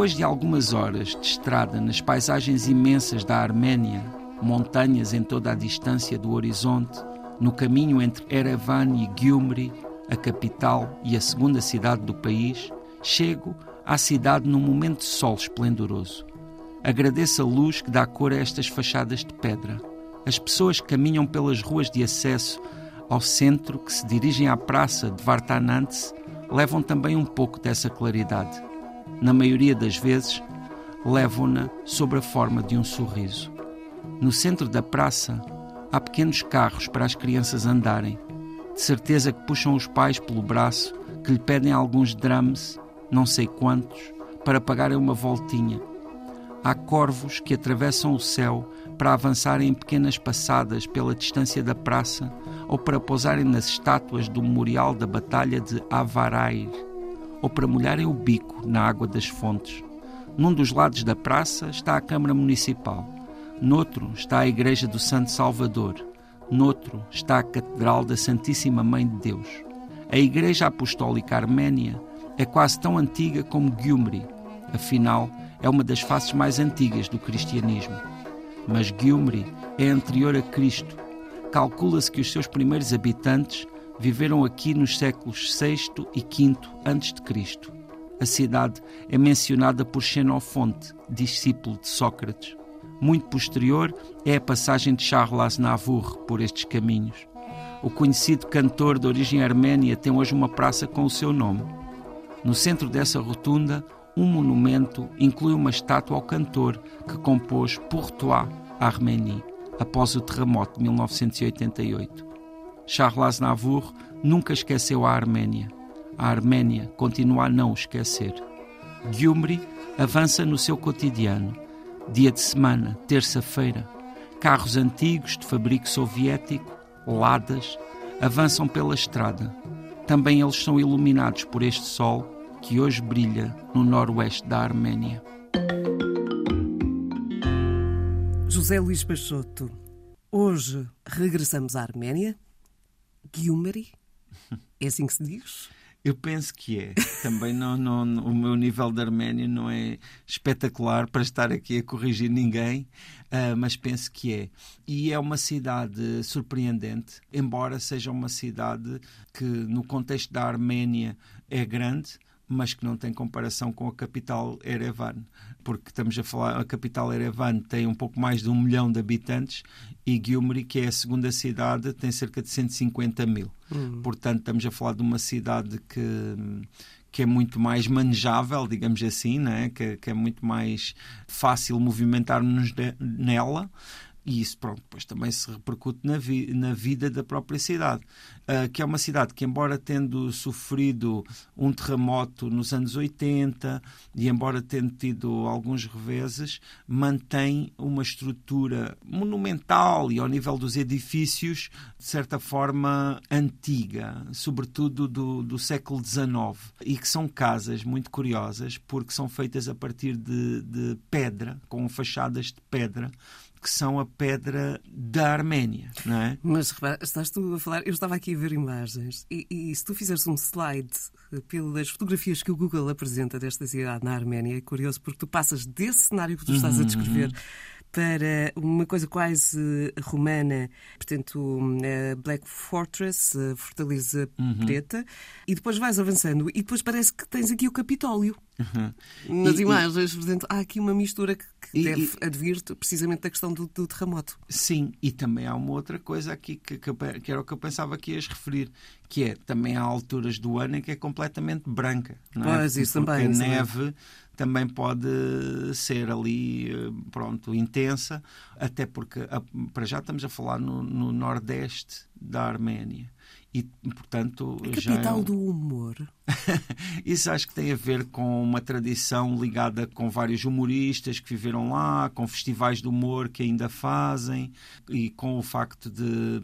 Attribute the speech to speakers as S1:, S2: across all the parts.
S1: Depois de algumas horas de estrada nas paisagens imensas da Arménia, montanhas em toda a distância do horizonte, no caminho entre Erevan e Gyumri, a capital e a segunda cidade do país, chego à cidade num momento de sol esplendoroso. Agradeço a luz que dá cor a estas fachadas de pedra. As pessoas caminham pelas ruas de acesso ao centro, que se dirigem à praça de Vartanantse, levam também um pouco dessa claridade. Na maioria das vezes, levam-na sob a forma de um sorriso. No centro da praça, há pequenos carros para as crianças andarem, de certeza que puxam os pais pelo braço, que lhe pedem alguns drams, não sei quantos, para pagarem uma voltinha. Há corvos que atravessam o céu para avançarem em pequenas passadas pela distância da praça ou para pousarem nas estátuas do memorial da Batalha de Avarair, ou para molharem o bico na água das fontes. Num dos lados da praça está a Câmara Municipal, noutro está a Igreja do Santo Salvador, noutro está a Catedral da Santíssima Mãe de Deus. A Igreja Apostólica Arménia é quase tão antiga como Gyumri, afinal, é uma das faces mais antigas do cristianismo. Mas Gyumri é anterior a Cristo. Calcula-se que os seus primeiros habitantes viveram aqui nos séculos VI e V a.C. A cidade é mencionada por Xenofonte, discípulo de Sócrates. Muito posterior é a passagem de Charles Aznavour por estes caminhos. O conhecido cantor de origem arménia tem hoje uma praça com o seu nome. No centro dessa rotunda, um monumento inclui uma estátua ao cantor que compôs Pour Arménie, após o terremoto de 1988. Charles Aznavour nunca esqueceu a Arménia. A Arménia continua a não esquecer. Gyumri avança no seu cotidiano. Dia de semana, terça-feira, carros antigos de fabrico soviético, ladas, avançam pela estrada. Também eles são iluminados por este sol que hoje brilha no noroeste da Arménia.
S2: José Luís Peixoto, hoje regressamos à Arménia. Gyumri? É assim que se diz?
S1: Eu penso que é. Também não, não, o meu nível de Arménia não é espetacular para estar aqui a corrigir ninguém, uh, mas penso que é. E é uma cidade surpreendente, embora seja uma cidade que, no contexto da Arménia, é grande mas que não tem comparação com a capital Erevan, porque estamos a falar, a capital Erevan tem um pouco mais de um milhão de habitantes e Gyumri, que é a segunda cidade, tem cerca de 150 mil. Uhum. Portanto, estamos a falar de uma cidade que que é muito mais manejável, digamos assim, né? que, que é muito mais fácil movimentar-nos nela e isso, pronto, depois também se repercute na, vi na vida da própria cidade, uh, que é uma cidade que, embora tendo sofrido um terremoto nos anos 80 e embora tendo tido alguns reveses, mantém uma estrutura monumental e ao nível dos edifícios, de certa forma, antiga, sobretudo do, do século XIX, e que são casas muito curiosas porque são feitas a partir de, de pedra, com fachadas de pedra, que são a pedra da Arménia, não é?
S2: Mas repara, estás tu a falar, eu estava aqui a ver imagens e, e se tu fizeres um slide pelas fotografias que o Google apresenta desta cidade na Arménia, é curioso porque tu passas desse cenário que tu estás a uhum, descrever uhum para uma coisa quase romana, portanto, Black Fortress, Fortaleza uhum. Preta, e depois vais avançando e depois parece que tens aqui o Capitólio. Uhum. Nas e, imagens, portanto, há aqui uma mistura que e, deve advir precisamente da questão do, do, terremoto.
S1: Sim, e também há uma outra coisa aqui que, que, que, era o que eu pensava que ias referir, que é também há alturas do ano em que é completamente branca. Não é?
S2: Pois, isso
S1: Porque
S2: também.
S1: a neve também pode ser ali, pronto, intensa, até porque para já estamos a falar no, no nordeste da Arménia e, portanto,
S2: a capital já... do humor.
S1: Isso acho que tem a ver com uma tradição ligada com vários humoristas que viveram lá, com festivais de humor que ainda fazem e com o facto de,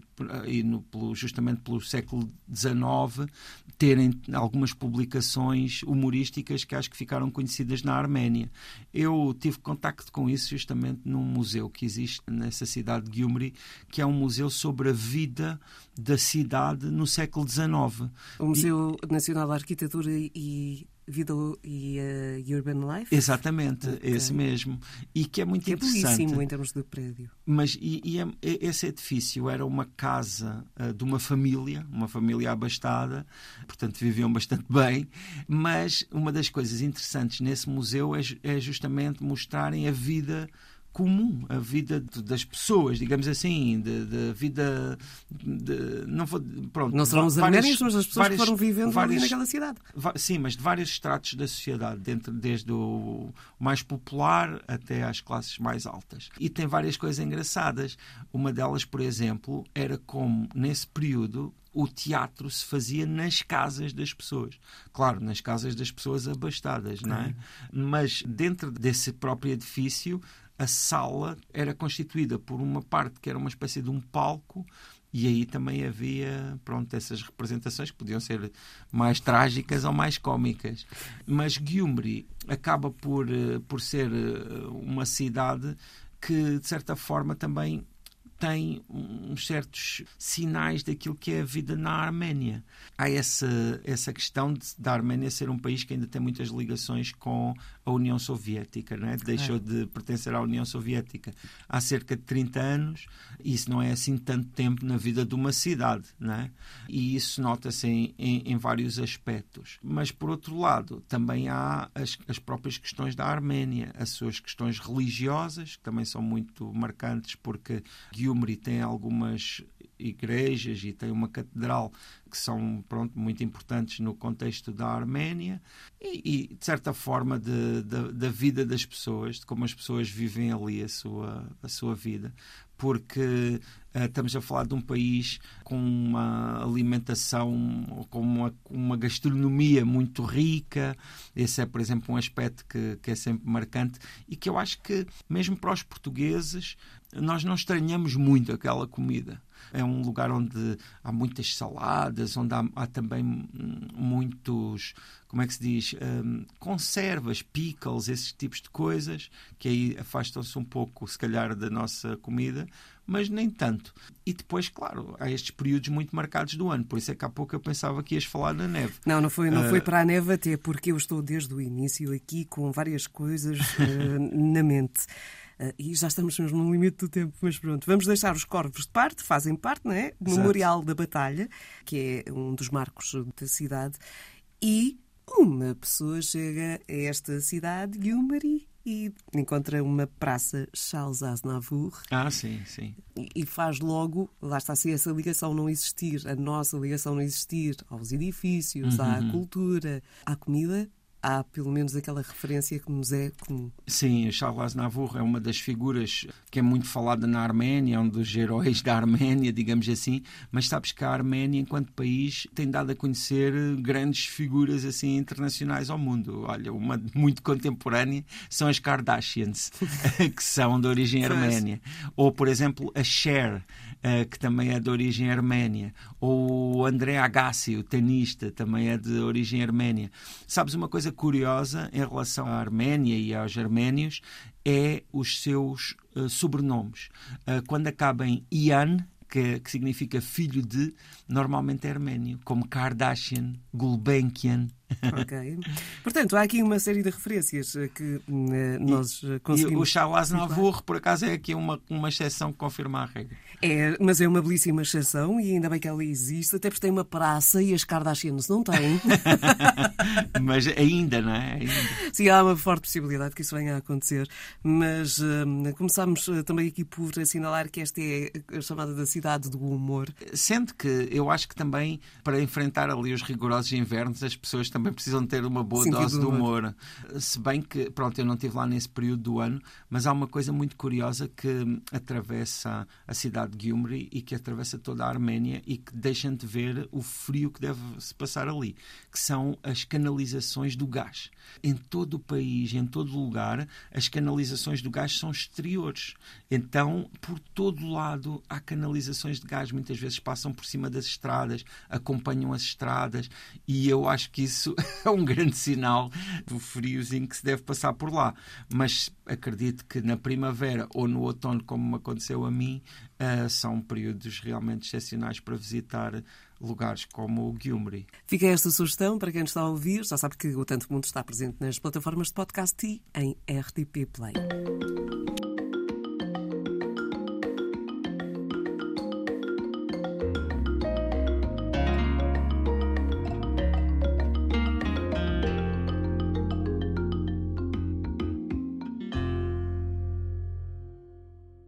S1: justamente pelo século XIX, terem algumas publicações humorísticas que acho que ficaram conhecidas na Arménia. Eu tive contacto com isso justamente num museu que existe nessa cidade de Gyumri, que é um museu sobre a vida da cidade no século XIX.
S2: O Museu e... Nacional de Arquitetura e Vida e uh, Urban Life?
S1: Exatamente, okay. esse mesmo. E que é muito
S2: que
S1: interessante.
S2: É belíssimo em termos de prédio.
S1: Mas e, e é, esse edifício era uma casa uh, de uma família, uma família abastada, portanto viviam bastante bem. Mas uma das coisas interessantes nesse museu é, é justamente mostrarem a vida comum, a vida das pessoas, digamos assim, da vida. De, não vou, pronto,
S2: não serão os arménios, mas as pessoas várias, que foram vivendo várias, ali naquela cidade.
S1: Sim, mas de vários estratos da sociedade, dentro, desde o mais popular até às classes mais altas. E tem várias coisas engraçadas. Uma delas, por exemplo, era como, nesse período, o teatro se fazia nas casas das pessoas. Claro, nas casas das pessoas abastadas, não é? Mas dentro desse próprio edifício a sala era constituída por uma parte que era uma espécie de um palco e aí também havia pronto essas representações que podiam ser mais trágicas ou mais cómicas mas Gyumri acaba por eh, por ser eh, uma cidade que de certa forma também tem uns certos sinais daquilo que é a vida na Arménia. Há essa, essa questão da Arménia ser um país que ainda tem muitas ligações com a União Soviética, não é? deixou é. de pertencer à União Soviética há cerca de 30 anos. Isso não é assim tanto tempo na vida de uma cidade, não é? e isso nota-se em, em, em, vários aspectos. Mas, por outro lado, também há as, as próprias questões da Arménia, as suas questões religiosas, que também são muito marcantes, porque Gyumri tem algumas igrejas e tem uma catedral que são pronto, muito importantes no contexto da Arménia e, e de certa forma de, de, da vida das pessoas, de como as pessoas vivem ali a sua, a sua vida porque uh, estamos a falar de um país com uma alimentação, com uma, uma, gastronomia muito rica. Esse é, por exemplo, um aspecto que, que é sempre marcante e que eu acho que, mesmo para os portugueses, nós não estranhamos muito aquela comida. É um lugar onde há muitas saladas, onde há, há também muitos, como é que se diz, um, conservas, pickles, esses tipos de coisas, que aí afastam-se um pouco, se calhar, da nossa comida, mas nem tanto. E depois, claro, há estes períodos muito marcados do ano, por isso é que há pouco eu pensava que ias falar da neve.
S2: Não, não foi, não uh... foi para a neve até, porque eu estou desde o início aqui com várias coisas uh, na mente. Uh, e já estamos mesmo no limite do tempo, mas pronto, vamos deixar os corvos de parte, fazem parte, não é? Memorial da Batalha, que é um dos marcos da cidade, e uma pessoa chega a esta cidade, Yumari, e encontra uma praça Charles Aznavour.
S1: Ah, sim, sim.
S2: E faz logo, lá está se essa ligação não existir, a nossa ligação não existir aos edifícios, uhum. à cultura, à comida, há pelo menos aquela referência que nos é comum.
S1: Sim, Charles Aznavour é uma das figuras que é muito falada na Arménia, é um dos heróis da Arménia, digamos assim, mas sabes que a Arménia, enquanto país, tem dado a conhecer grandes figuras assim internacionais ao mundo. Olha, uma muito contemporânea são as Kardashians, que são de origem arménia. Ou, por exemplo, a Cher, eh, que também é de origem arménia. Ou o André Agassi, o tenista, também é de origem arménia. Sabes uma coisa curiosa em relação à Arménia e aos arménios? É os seus uh, sobrenomes. Uh, quando acaba em Ian, que, que, significa filho de, normalmente é arménio, como Kardashian, Gulbenkian,
S2: Ok. Portanto, há aqui uma série de referências eh, que uh, nós
S1: e,
S2: conseguimos.
S1: E o Charles Navour, por acaso, é aqui uma, uma exceção que confirma a regra.
S2: É, mas é uma belíssima exceção e ainda bem que ela existe, até porque tem uma praça e as Kardashians não têm.
S1: mas ainda, não é? Ainda.
S2: Sim, há uma forte possibilidade que isso venha a acontecer. Mas uh, começamos também aqui por assinalar que esta é a chamada da cidade do humor.
S1: Sendo que eu acho que também, para enfrentar ali os rigorosos invernos, as pessoas também precisam ter uma boa Sentido dose de humor. humor. Se bem que, pronto, eu não estive lá nesse período do ano, mas há uma coisa muito curiosa que atravessa a cidade de Gyumri e que atravessa toda a Arménia e que deixa de ver o frio que deve se passar ali, que são as canalizações do gás. Em todo o país, em todo lugar, as canalizações do gás são exteriores. Então, por todo lado, há canalizações de gás, muitas vezes passam por cima das estradas, acompanham as estradas, e eu acho que isso isso é um grande sinal do friozinho que se deve passar por lá. Mas acredito que na primavera ou no outono, como me aconteceu a mim, uh, são períodos realmente excepcionais para visitar lugares como o Gyumri.
S2: Fica esta sugestão para quem está a ouvir. Já sabe que o Tanto Mundo está presente nas plataformas de podcast e em RTP Play.